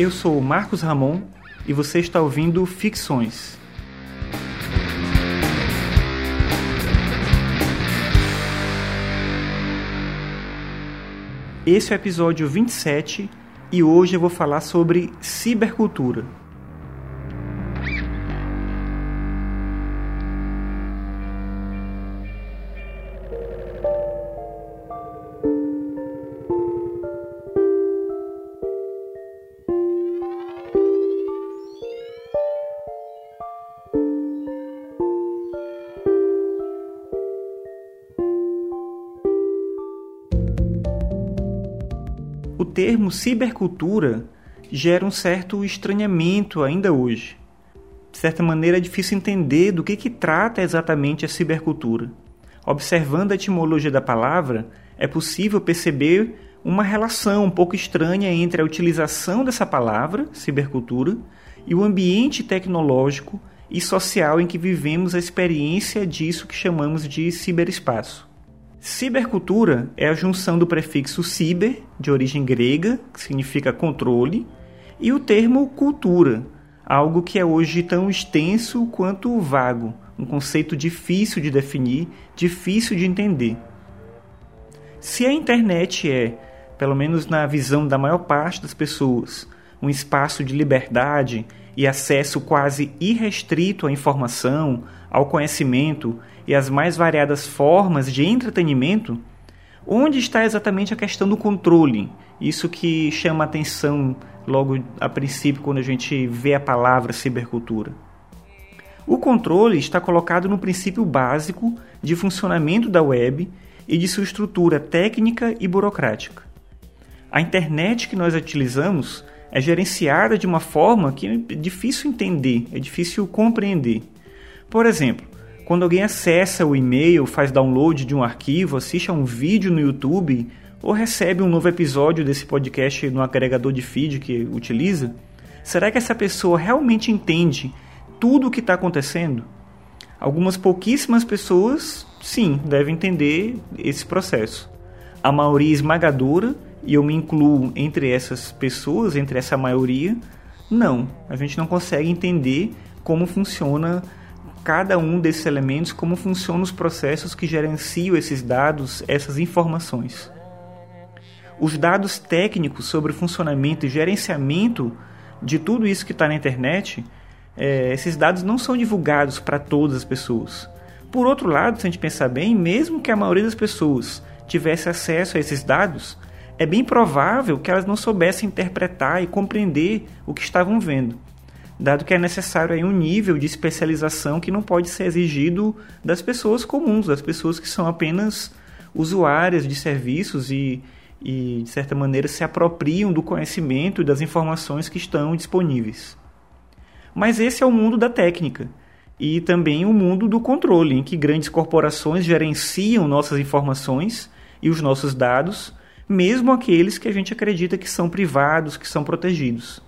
Eu sou Marcos Ramon e você está ouvindo Ficções. Esse é o episódio 27 e hoje eu vou falar sobre cibercultura. Termo cibercultura gera um certo estranhamento ainda hoje. De certa maneira, é difícil entender do que, que trata exatamente a cibercultura. Observando a etimologia da palavra, é possível perceber uma relação um pouco estranha entre a utilização dessa palavra, cibercultura, e o ambiente tecnológico e social em que vivemos a experiência disso que chamamos de ciberespaço. Cibercultura é a junção do prefixo ciber, de origem grega, que significa controle, e o termo cultura, algo que é hoje tão extenso quanto vago, um conceito difícil de definir, difícil de entender. Se a internet é, pelo menos na visão da maior parte das pessoas, um espaço de liberdade e acesso quase irrestrito à informação, ao conhecimento e às mais variadas formas de entretenimento, onde está exatamente a questão do controle? Isso que chama a atenção logo a princípio quando a gente vê a palavra cibercultura. O controle está colocado no princípio básico de funcionamento da web e de sua estrutura técnica e burocrática. A internet que nós utilizamos é gerenciada de uma forma que é difícil entender, é difícil compreender. Por exemplo, quando alguém acessa o e-mail, faz download de um arquivo, assiste a um vídeo no YouTube ou recebe um novo episódio desse podcast no agregador de feed que utiliza, será que essa pessoa realmente entende tudo o que está acontecendo? Algumas pouquíssimas pessoas, sim, devem entender esse processo. A maioria esmagadora e eu me incluo entre essas pessoas, entre essa maioria, não. A gente não consegue entender como funciona cada um desses elementos, como funcionam os processos que gerenciam esses dados, essas informações. Os dados técnicos sobre o funcionamento e gerenciamento de tudo isso que está na internet, é, esses dados não são divulgados para todas as pessoas. Por outro lado, se a gente pensar bem, mesmo que a maioria das pessoas tivesse acesso a esses dados, é bem provável que elas não soubessem interpretar e compreender o que estavam vendo, dado que é necessário aí um nível de especialização que não pode ser exigido das pessoas comuns, das pessoas que são apenas usuárias de serviços e, e de certa maneira, se apropriam do conhecimento e das informações que estão disponíveis. Mas esse é o mundo da técnica e também o mundo do controle, em que grandes corporações gerenciam nossas informações e os nossos dados mesmo aqueles que a gente acredita que são privados, que são protegidos.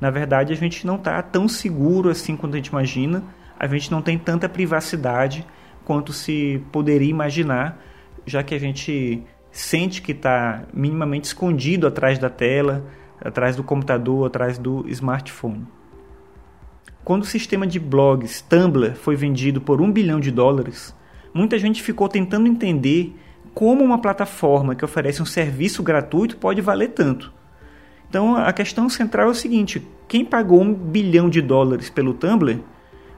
Na verdade, a gente não está tão seguro assim quanto a gente imagina, a gente não tem tanta privacidade quanto se poderia imaginar, já que a gente sente que está minimamente escondido atrás da tela, atrás do computador, atrás do smartphone. Quando o sistema de blogs Tumblr foi vendido por um bilhão de dólares, muita gente ficou tentando entender como uma plataforma que oferece um serviço gratuito pode valer tanto. Então a questão central é o seguinte: quem pagou um bilhão de dólares pelo Tumblr,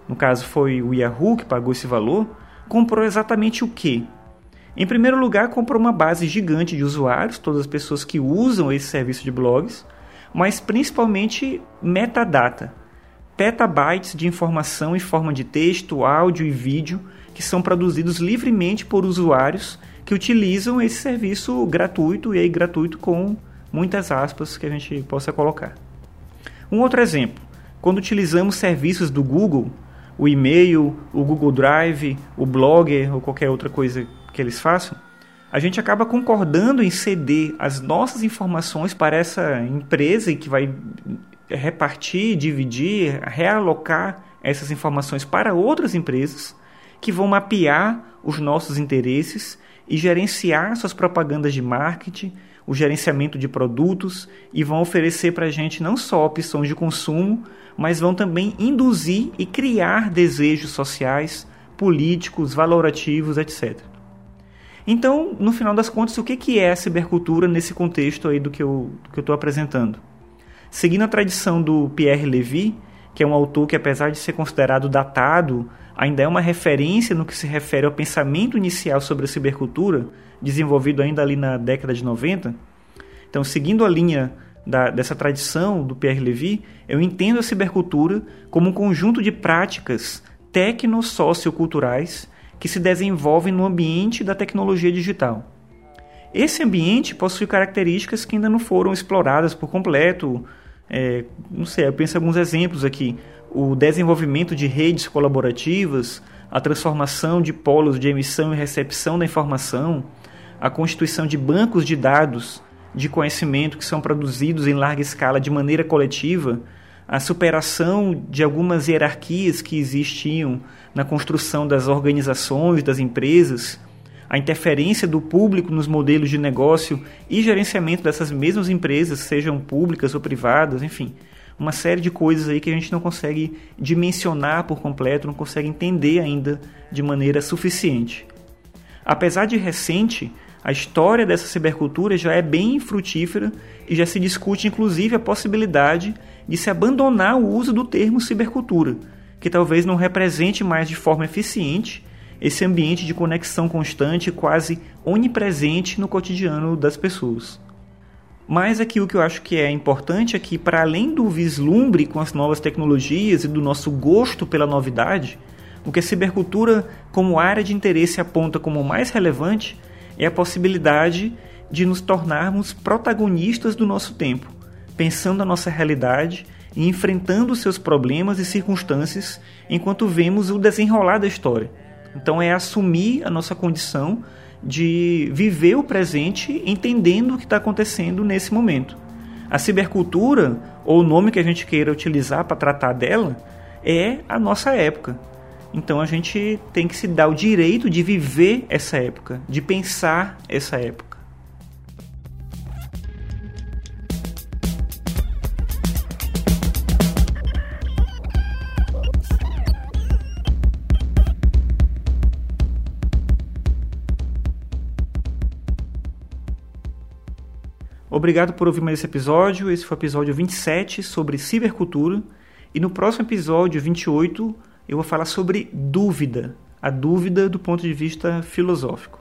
no caso foi o Yahoo que pagou esse valor, comprou exatamente o que? Em primeiro lugar, comprou uma base gigante de usuários, todas as pessoas que usam esse serviço de blogs, mas principalmente metadata, petabytes de informação em forma de texto, áudio e vídeo que são produzidos livremente por usuários que utilizam esse serviço gratuito e aí gratuito com muitas aspas que a gente possa colocar. Um outro exemplo, quando utilizamos serviços do Google, o e-mail, o Google Drive, o Blogger ou qualquer outra coisa que eles façam, a gente acaba concordando em ceder as nossas informações para essa empresa que vai repartir, dividir, realocar essas informações para outras empresas que vão mapear os nossos interesses e gerenciar suas propagandas de marketing, o gerenciamento de produtos e vão oferecer para a gente não só opções de consumo, mas vão também induzir e criar desejos sociais, políticos, valorativos, etc. Então, no final das contas, o que é a cibercultura nesse contexto aí do que eu estou apresentando? Seguindo a tradição do Pierre Levy, que é um autor que, apesar de ser considerado datado, ainda é uma referência no que se refere ao pensamento inicial sobre a cibercultura, desenvolvido ainda ali na década de 90. Então, seguindo a linha da, dessa tradição do Pierre Levy, eu entendo a cibercultura como um conjunto de práticas tecno-socioculturais que se desenvolvem no ambiente da tecnologia digital. Esse ambiente possui características que ainda não foram exploradas por completo. É, não sei, eu penso em alguns exemplos aqui. O desenvolvimento de redes colaborativas, a transformação de polos de emissão e recepção da informação, a constituição de bancos de dados de conhecimento que são produzidos em larga escala de maneira coletiva, a superação de algumas hierarquias que existiam na construção das organizações, das empresas, a interferência do público nos modelos de negócio e gerenciamento dessas mesmas empresas, sejam públicas ou privadas, enfim, uma série de coisas aí que a gente não consegue dimensionar por completo, não consegue entender ainda de maneira suficiente. Apesar de recente, a história dessa cibercultura já é bem frutífera e já se discute inclusive a possibilidade de se abandonar o uso do termo cibercultura, que talvez não represente mais de forma eficiente esse ambiente de conexão constante, quase onipresente no cotidiano das pessoas. Mas aqui o que eu acho que é importante é que, para além do vislumbre com as novas tecnologias e do nosso gosto pela novidade, o que a cibercultura como área de interesse aponta como mais relevante é a possibilidade de nos tornarmos protagonistas do nosso tempo, pensando a nossa realidade e enfrentando seus problemas e circunstâncias enquanto vemos o desenrolar da história então é assumir a nossa condição de viver o presente entendendo o que está acontecendo nesse momento. A cibercultura, ou o nome que a gente queira utilizar para tratar dela, é a nossa época. Então a gente tem que se dar o direito de viver essa época, de pensar essa época. Obrigado por ouvir mais esse episódio. Esse foi o episódio 27 sobre cibercultura. E no próximo episódio, 28, eu vou falar sobre dúvida. A dúvida do ponto de vista filosófico.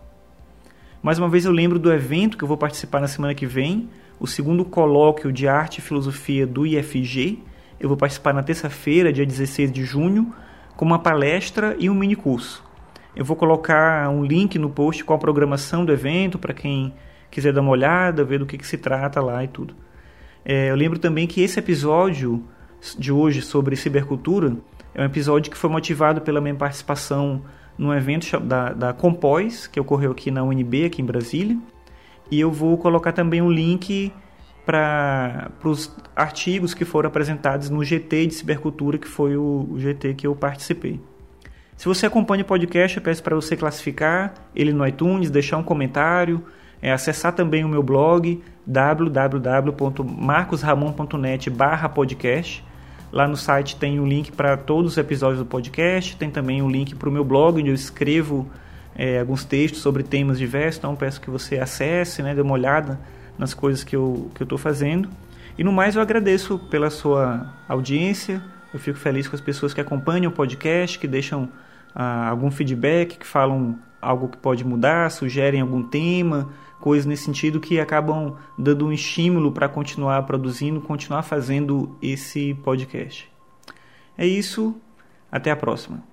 Mais uma vez eu lembro do evento que eu vou participar na semana que vem, o segundo colóquio de arte e filosofia do IFG. Eu vou participar na terça-feira, dia 16 de junho, com uma palestra e um mini curso. Eu vou colocar um link no post com a programação do evento para quem quiser dar uma olhada, ver do que, que se trata lá e tudo. É, eu lembro também que esse episódio de hoje sobre cibercultura é um episódio que foi motivado pela minha participação num evento da, da Compós, que ocorreu aqui na UNB, aqui em Brasília. E eu vou colocar também um link para os artigos que foram apresentados no GT de Cibercultura, que foi o, o GT que eu participei. Se você acompanha o podcast, eu peço para você classificar ele no iTunes, deixar um comentário, é acessar também o meu blog www.marcosramon.net podcast. Lá no site tem o um link para todos os episódios do podcast, tem também um link para o meu blog, onde eu escrevo é, alguns textos sobre temas diversos, então peço que você acesse, né, dê uma olhada nas coisas que eu estou que eu fazendo. E no mais eu agradeço pela sua audiência, eu fico feliz com as pessoas que acompanham o podcast, que deixam ah, algum feedback, que falam algo que pode mudar, sugerem algum tema, coisas nesse sentido que acabam dando um estímulo para continuar produzindo, continuar fazendo esse podcast. É isso, até a próxima.